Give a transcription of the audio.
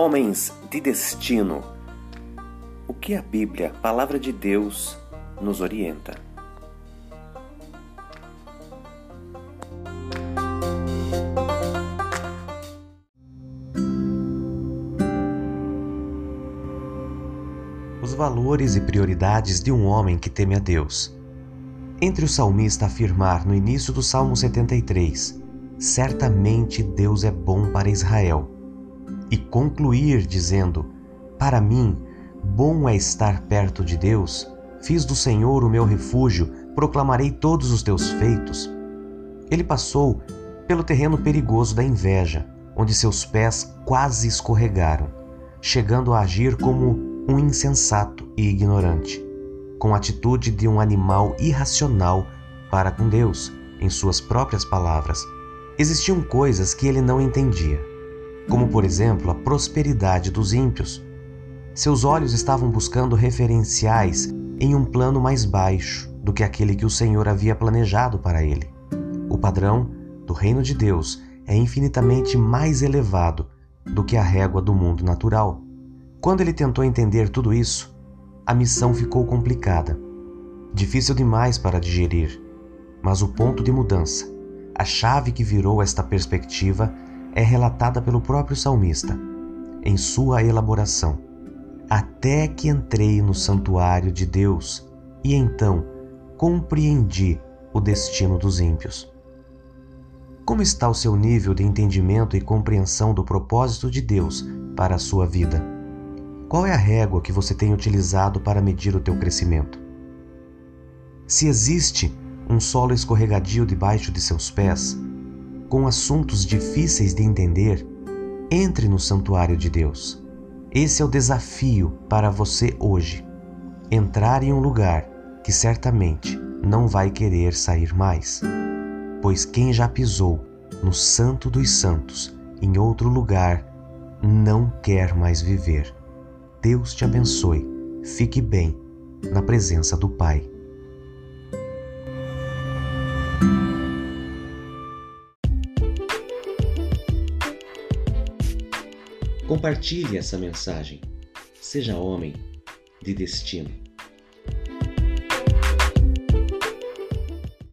Homens de destino. O que a Bíblia, palavra de Deus, nos orienta? Os valores e prioridades de um homem que teme a Deus. Entre o salmista afirmar no início do Salmo 73, certamente Deus é bom para Israel, e concluir dizendo, para mim, bom é estar perto de Deus, fiz do Senhor o meu refúgio, proclamarei todos os teus feitos. Ele passou pelo terreno perigoso da inveja, onde seus pés quase escorregaram, chegando a agir como um insensato e ignorante, com a atitude de um animal irracional para com Deus, em suas próprias palavras. Existiam coisas que ele não entendia, como por exemplo a prosperidade dos ímpios. Seus olhos estavam buscando referenciais em um plano mais baixo do que aquele que o Senhor havia planejado para ele. O padrão do reino de Deus é infinitamente mais elevado do que a régua do mundo natural. Quando ele tentou entender tudo isso, a missão ficou complicada, difícil demais para digerir. Mas o ponto de mudança, a chave que virou esta perspectiva, é relatada pelo próprio salmista, em sua elaboração. Até que entrei no santuário de Deus e então compreendi o destino dos ímpios. Como está o seu nível de entendimento e compreensão do propósito de Deus para a sua vida? Qual é a régua que você tem utilizado para medir o teu crescimento? Se existe um solo escorregadio debaixo de seus pés, com assuntos difíceis de entender, entre no santuário de Deus. Esse é o desafio para você hoje. Entrar em um lugar que certamente não vai querer sair mais. Pois quem já pisou no Santo dos Santos em outro lugar não quer mais viver. Deus te abençoe. Fique bem na presença do Pai. Compartilhe essa mensagem. Seja homem de destino.